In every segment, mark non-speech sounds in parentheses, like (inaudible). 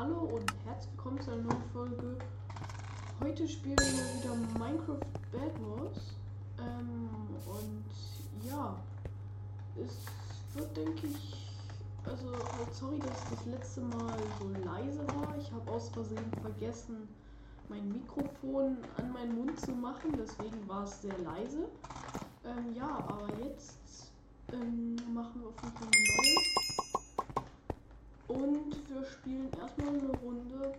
Hallo und herzlich willkommen zu einer neuen Folge. Heute spielen wir wieder Minecraft Bad Wars. Ähm, und ja, es wird, denke ich, also halt sorry, dass das letzte Mal so leise war. Ich habe aus Versehen vergessen, mein Mikrofon an meinen Mund zu machen, deswegen war es sehr leise. Ähm, ja, aber jetzt ähm, machen wir auf jeden Fall eine neue. Und wir spielen erstmal eine Runde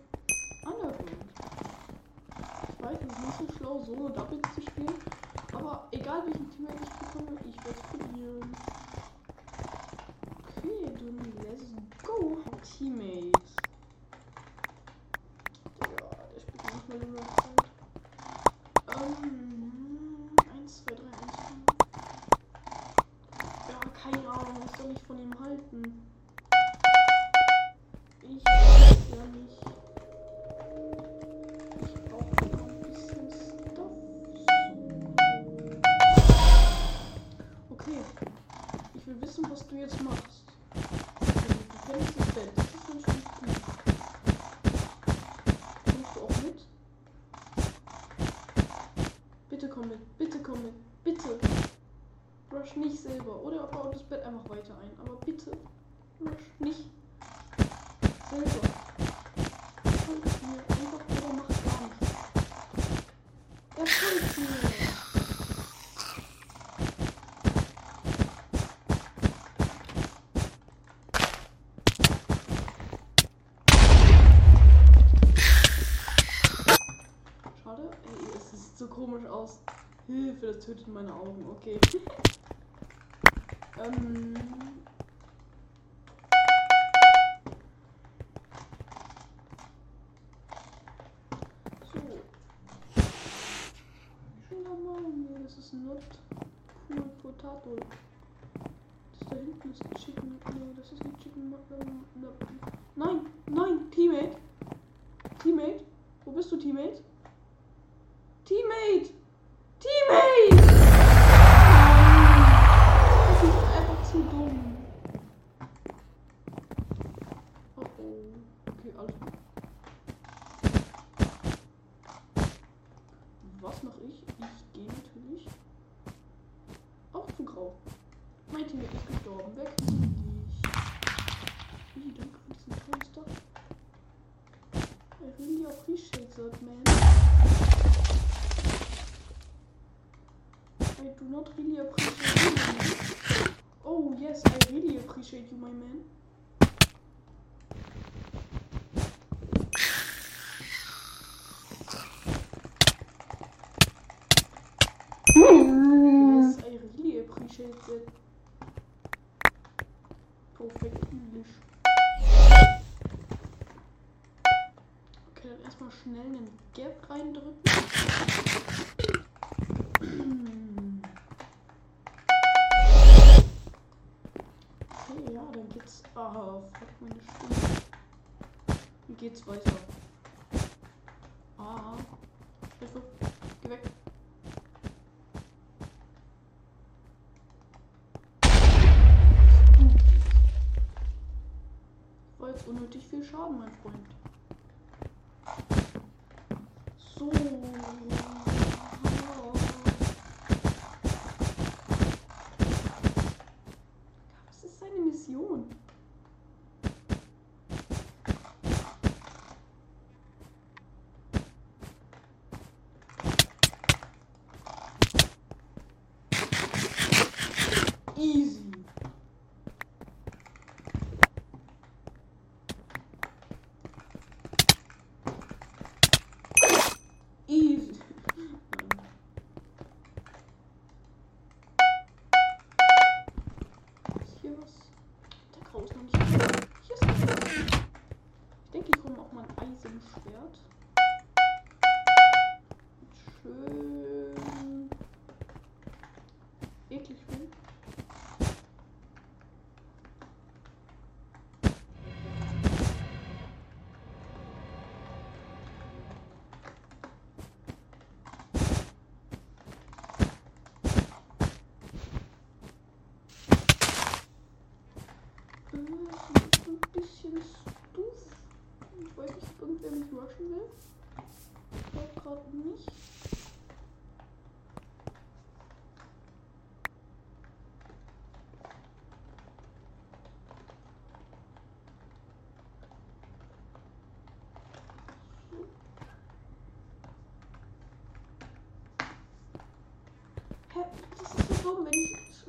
Underground. Ich weiß, es ist nicht so schlau, so eine Double zu spielen. Aber egal welchen Teammate ich bekomme, ich werde es probieren. Okay, dann let's go, Teammate. Selber. Oder bau das Bett einfach weiter ein. Aber bitte. Nicht selber. Folgt mir einfach oder macht gar nichts. Er folgt mir. Schade. Ey, es sieht so komisch aus. Hilfe, das tötet meine Augen. Okay. ähm. So. Schau mal, nee, das ist not cool potato. Das da hinten ist ein Chicken. Nee, das ist ein Chicken. Ähm, ne. Nein, alles. Was mache ich? Ich gehe natürlich auch zu grau. Mein Teammate ist gestorben. Weg. Ich. Wie, danke für diesen Stuff. I really appreciate that, man. I do not really appreciate you, my man. Oh, yes, I really appreciate you, my man. Yes, I appreciate that. Perfect English. Okay, dann erstmal schnell einen Gap reindrücken. Okay, ja, dann geht's. Ah, fuck meine Stimme. Wie geht's weiter? Ah. Hilfe. Geh weg. War jetzt unnötig viel Schaden, mein Freund. So. Gerade nicht. Das ist so wenn ich.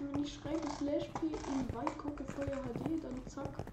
Wenn schreibe slash p in weit gucke Feuer HD, dann zack.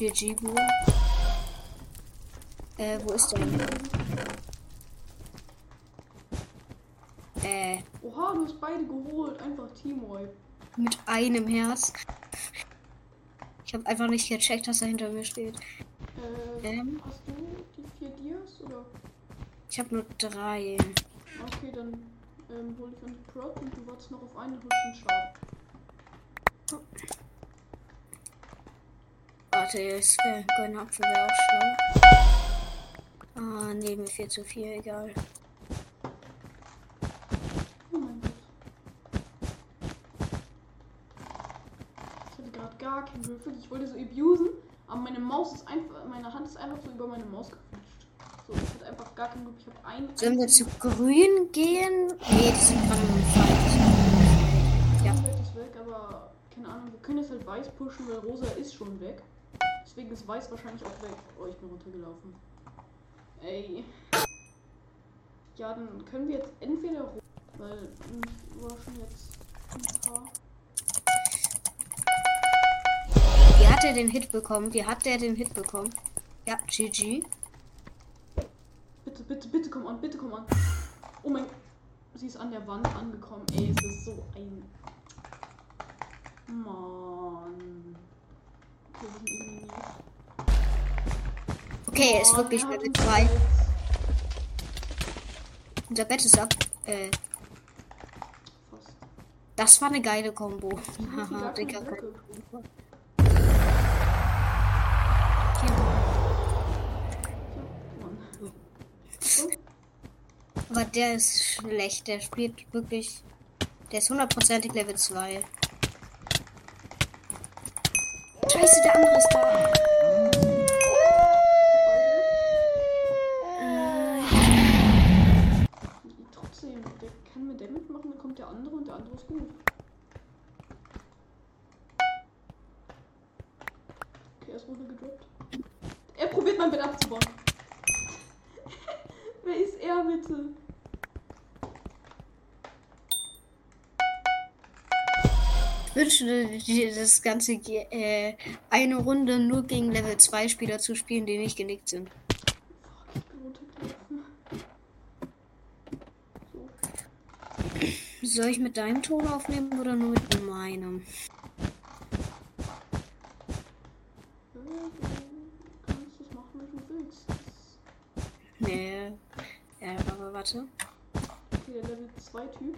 GG, Bruder. Äh, wo ist der? Äh, Oha, du hast beide geholt. Einfach Teamwipe. mit einem Herz. Ich habe einfach nicht gecheckt, dass er hinter mir steht. Äh, Ähm, hast du die vier Dias oder? ich habe nur drei. Okay, dann ähm, hol ich einen Prot und du wartest noch auf einen und holst einen Stab. Warte, es wäre goldener Apfel wäre auch schlau. Ah, nee, mir viel zu viel, egal. Mein Gott. Ich hatte gerade gar keinen Würfel. Ich wollte so abusen, aber meine Maus ist einfach, meine Hand ist einfach so über meine Maus geflutscht. So, ich hatte einfach gar keinen Würfel. Ich habe einen. Sollen wir zu grün gehen? Nee, die sind gerade. Ja. Ist weg, aber keine Ahnung. Wir können jetzt halt weiß pushen, weil rosa ist schon weg. Deswegen ist weiß wahrscheinlich auch weg. Oh, ich bin runtergelaufen. Ey. Ja, dann können wir jetzt entweder ro- weil ich war schon jetzt ein paar. Wie hat er den Hit bekommen? Wie hat der den Hit bekommen? Ja, GG. Bitte, bitte, bitte komm an, bitte komm an. Oh mein. Sie ist an der Wand angekommen. Ey, es ist so ein. Mann. Okay, wir er ist Oh, wirklich der hat Level uns 2. jetzt Unser Bett ist ab. Äh, das war eine geile Kombo. (laughs) Haha. Mann. So, Aber der ist schlecht. Der spielt wirklich. Der ist hundertprozentig Level 2. Scheiße, der andere ist da. Äh, Trotzdem, der kann mir Damage machen, dann kommt der andere und der andere ist gut. Okay, er ist runtergedroppt. Er probiert mein Bett abzubauen. Wer ist er bitte? ich wünschte, dir das Ganze äh, eine Runde nur gegen Level 2 Spieler zu spielen, die nicht genickt sind. Soll ich mit deinem Ton aufnehmen oder nur mit meinem? Nee. Ja, aber warte. Okay, der Level 2 Typ.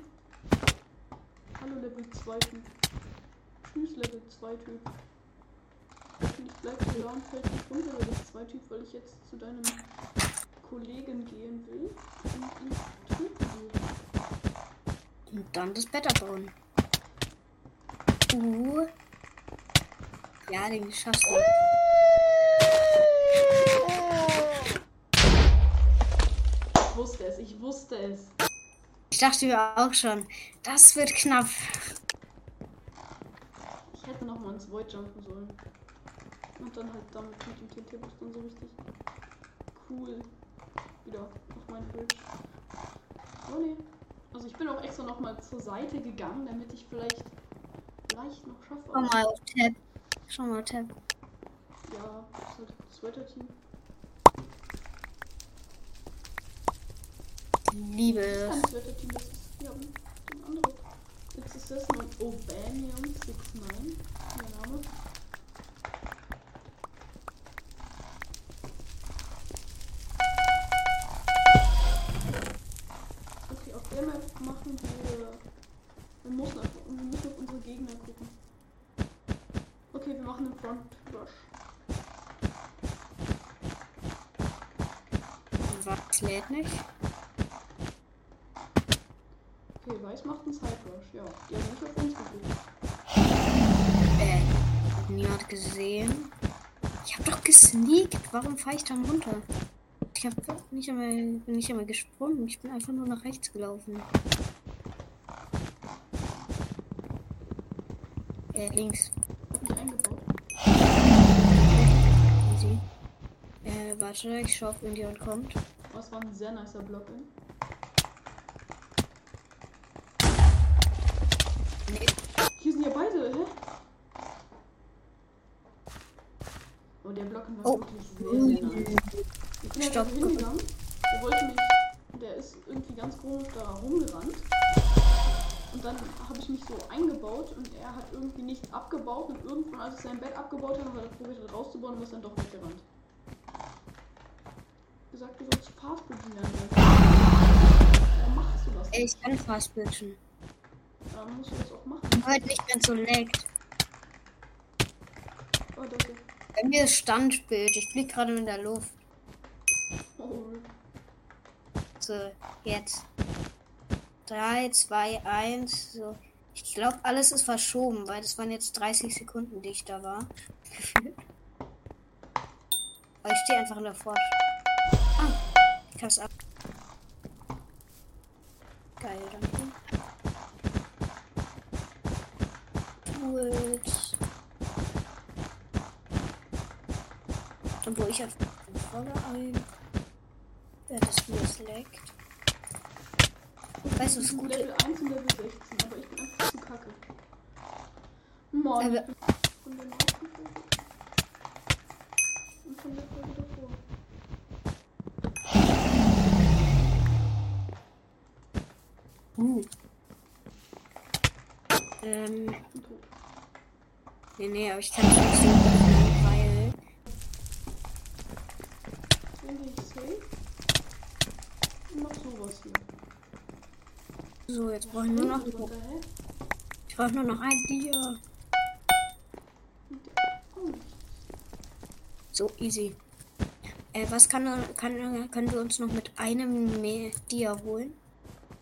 Hallo Level 2 Typ. Tschüss Level 2 Typ. Und ich bleib hier da und fällt nicht runter Level 2 Typ, weil ich jetzt zu deinem Kollegen gehen will und ihn töten will. Und dann das Bett abbauen. Uh. Ja, den schaffst du. Ich wusste es, ich wusste es. Ich dachte mir auch schon, das wird knapp. Ich hätte noch mal ins Void jumpen sollen. Und dann halt damit mit dem TNT-Bus dann so richtig cool wieder auf mein Bridge. Oh nee. Also ich bin auch extra noch mal zur Seite gegangen, damit ich vielleicht leicht noch schaffe. Schau mal auf Tab. Schau mal auf Tab. Ja, das ist halt das Sweater-Team. Liebe Das ist es was ist das? Mein Obamium 69, mein Name. Okay, auf der Map machen wir. Wir müssen auf, wir müssen auf unsere Gegner gucken. Okay, wir machen einen Front Rush. Was lädt nicht? Weiß macht einen Side Rush. Ja, die haben nicht auf uns geguckt. Äh, hat niemand gesehen. Ich hab doch gesneakt. Warum fahre ich dann runter? Ich hab nicht einmal, bin nicht einmal gesprungen. Ich bin einfach nur nach rechts gelaufen. Äh, links. Easy. Äh, warte, ich schau, ob irgendjemand kommt. Das war ein sehr nicer Block in. Nee. Ja beide, hä? Oh, der Block war Oh. wirklich sehr, sehr nice. Ich bin Stopp. einfach hingegangen. Der wollte mich. Der ist irgendwie ganz komisch da rumgerannt. Und dann habe ich mich so eingebaut und er hat irgendwie nicht abgebaut und irgendwann, als ich sein Bett abgebaut habe, hat er probiert halt rauszubauen und ist dann doch weggerannt. Gesagt, du sollst Fastbridgen lernen. Warum machst du das? Ey, ich kann fast Dann musst du das auch machen. Halt nicht, wenn es so laggt. Oh, ist. Bei mir ist Standbild. Ich flieg gerade in der Luft. Oh, So, jetzt. 3, 2, 1. So. Ich glaube, alles ist verschoben, weil das waren jetzt 30 Sekunden, die ich da war. (laughs) Aber ich stehe einfach in der Fort. Ah, ich es ab. Geil, danke. Tools. Und wo ich auf volle ein. Ja, das Spiel ist leckt. Weißt du, was gut Level 1 und Level 16, aber ich bin einfach zu kacke. Mann, Aber- letzten Folge. Und von der Folge davor. Uh. Ähm. Nee, nee, aber ich kann es nicht so weil. Mach sowas hier. So, jetzt brauche ich nur noch. Ich brauche nur noch ein Oh, So, easy. Äh, was kann, kann, können wir uns noch mit einem mehr Dia holen?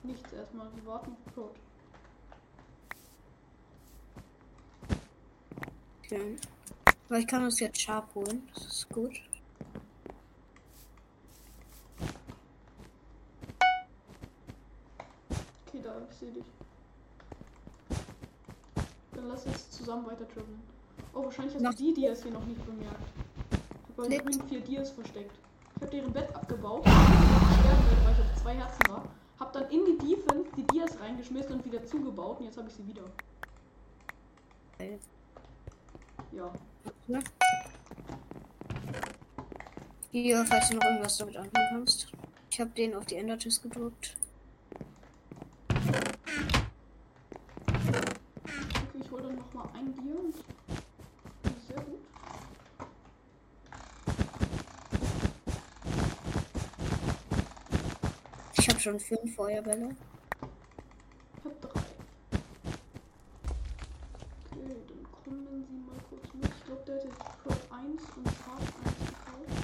nichts erstmal. Wir warten auf Prot. Okay. Aber ich kann uns jetzt Sharp holen. Das ist gut. Okay, da, ich sehe dich. Dann lass uns zusammen weiter traveln. Oh, wahrscheinlich hast Mach- du die Dias hier noch nicht bemerkt. Ich habe Nix. übrigens vier Dias versteckt. Ich habe deren Bett abgebaut, weil ich auf zwei Herzen war. Hab dann in die Defense die Dias reingeschmissen und wieder zugebaut und jetzt habe ich sie wieder. Geil. Ja. Ne? Hier, falls du noch irgendwas damit anfangen kannst. Ich habe den auf die Ender-Tist gedrückt. Okay, ich hole dann nochmal ein Dia und sehr gut. Ich habe schon fünf Feuerbälle. Ich hab drei. Okay, dann kommen Sie mal kurz mit. Ich glaube, der hat jetzt Prot 1 und Sharp 1 gekauft.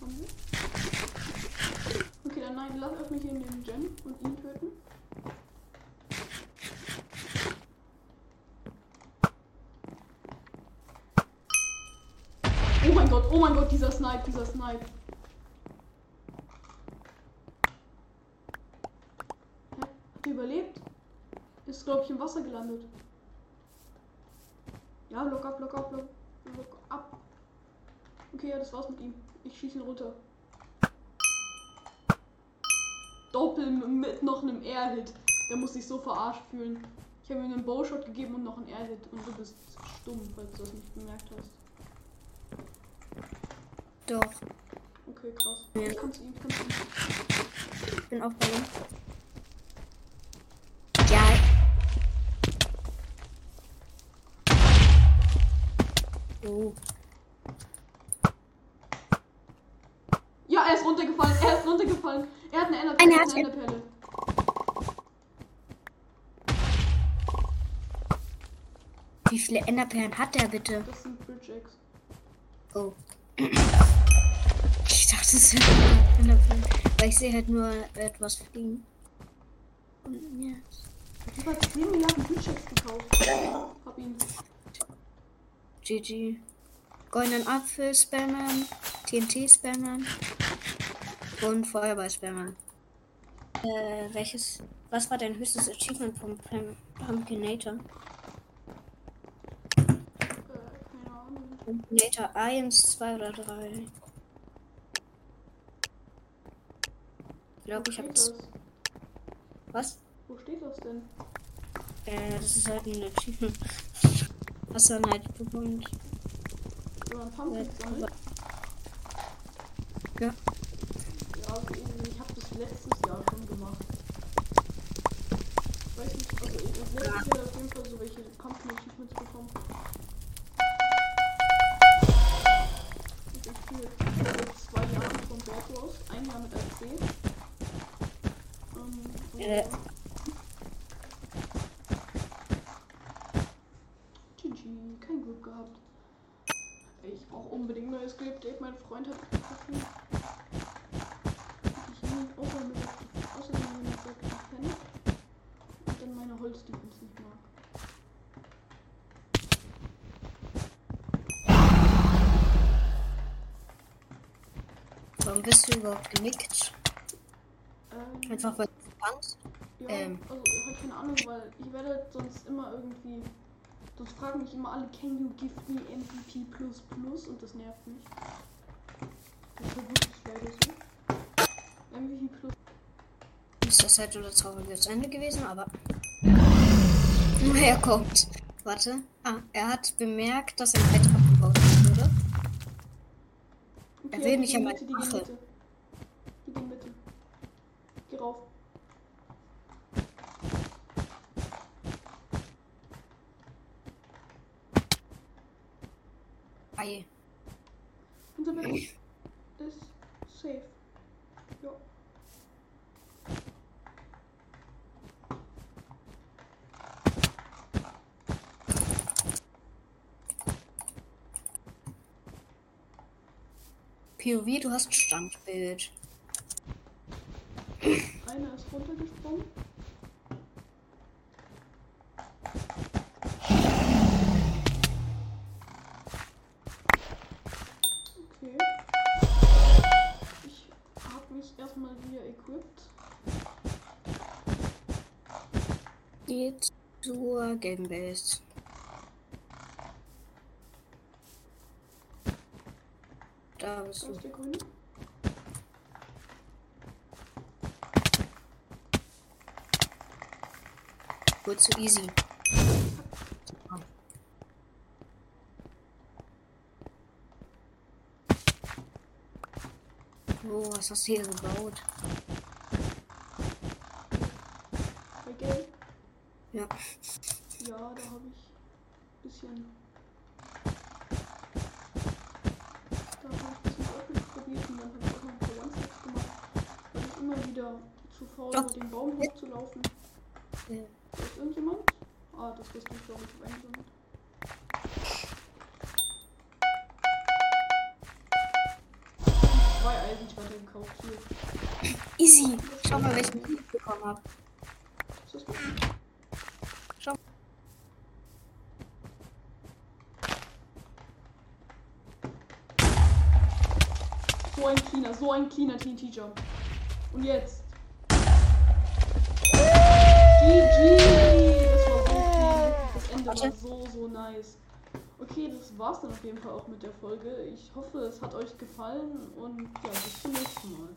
Haben wir? Okay, dann nein, lass öffne hier in den Gen und ihn töten. Oh mein Gott, dieser Snipe, dieser Snipe. Hä? Hat der überlebt? Ist, glaube ich, im Wasser gelandet. Ja, lock ab, lock ab, lock, lock ab. Okay, ja, das war's mit ihm. Ich schieße ihn runter. Doppel mit noch einem Air-Hit. Der muss sich so verarscht fühlen. Ich habe ihm einen Bowshot gegeben und noch einen Air-Hit und du bist stumm, falls du das nicht bemerkt hast. Doch, Okay, krass. Ja. Ich kann zu ihm, ich kann zu ihm. ich bin auch bei ihm. Ja. Oh. Ja, er ist runtergefallen. Er ist runtergefallen. Er hat eine Eine Enderperle. hat- Eine Enderperle. Wie viele Enderperlen hat der bitte? Das sind Bridge Eggs. Oh. Ich dachte, es sind Enderperlen. Weil ich sehe halt nur etwas fliegen. Und ja. Ich habe 10 Milliarden Eggs gekauft. Hab ihn. GG. Goldenen Apfel spammern, TNT spammern und Feuerball spammern. Äh, welches, was war dein höchstes Achievement vom Pum- Pumpkinator? Äh, keine Pumpkinator 1, 2 oder 3? Ich glaube, ich habe das? Was? Wo steht das denn? Äh, das ist halt ein Achievement. (laughs) Was dann halt bekommt. Wenn man Pumpkins sammelt? Ja. Ja, also ich habe das letztes Jahr schon gemacht. Weiß nicht, also ich letztes Jahr auf jeden Fall so welche Pumpkin Achievements bekommen. Wars, ein Jahr mit RC. Ähm, und Äh. GG, kein Glück gehabt. Ich brauche unbedingt neues Grape Date. Mein Freund hat getroffen. Ich nehme mir außerdem ich kenne. Und dann meine Holzdefense nicht mag. Warum bist du überhaupt genickt? Ähm, Einfach weil du kannst? ja, ähm. also halt keine Ahnung, weil ich werde sonst immer irgendwie. Sonst fragen mich immer alle, can you give me MVP plus plus? Und das nervt mich. Das ist wirklich leider so. MVP plus Ist das halt unser trauriges Ende gewesen, aber. Er kommt. Warte. Ah, er hat bemerkt, dass ein Bett will mich ja mal machen. Mitte. Die gehen Mitte. Geh rauf. Ei. Unser Bett ist safe. Ja. POV, du hast Standbild. Einer ist runtergesprungen. Okay. Ich habe mich erstmal wieder equipped. Geht zur gelben Da bist du. Gut zu easy. Oh, was hast du hier gebaut? Gelb. Ja. Ja, da habe ich ein bisschen. War, Doch. den Baum hochzulaufen. Da ist irgendjemand? Ah, das bist du, glaube ich, eingesammelt. Zwei Eisenschwerter gekauft. Hier. Easy. Schau mal, welchen ich bekommen habe. Ist? Schau. So ein cleaner, so ein cleaner TNT-Jump. Und jetzt. GG! Das war so clean. Das Ende war so, so nice. Okay, das war's dann auf jeden Fall auch mit der Folge. Ich hoffe, es hat euch gefallen und ja, bis zum nächsten Mal.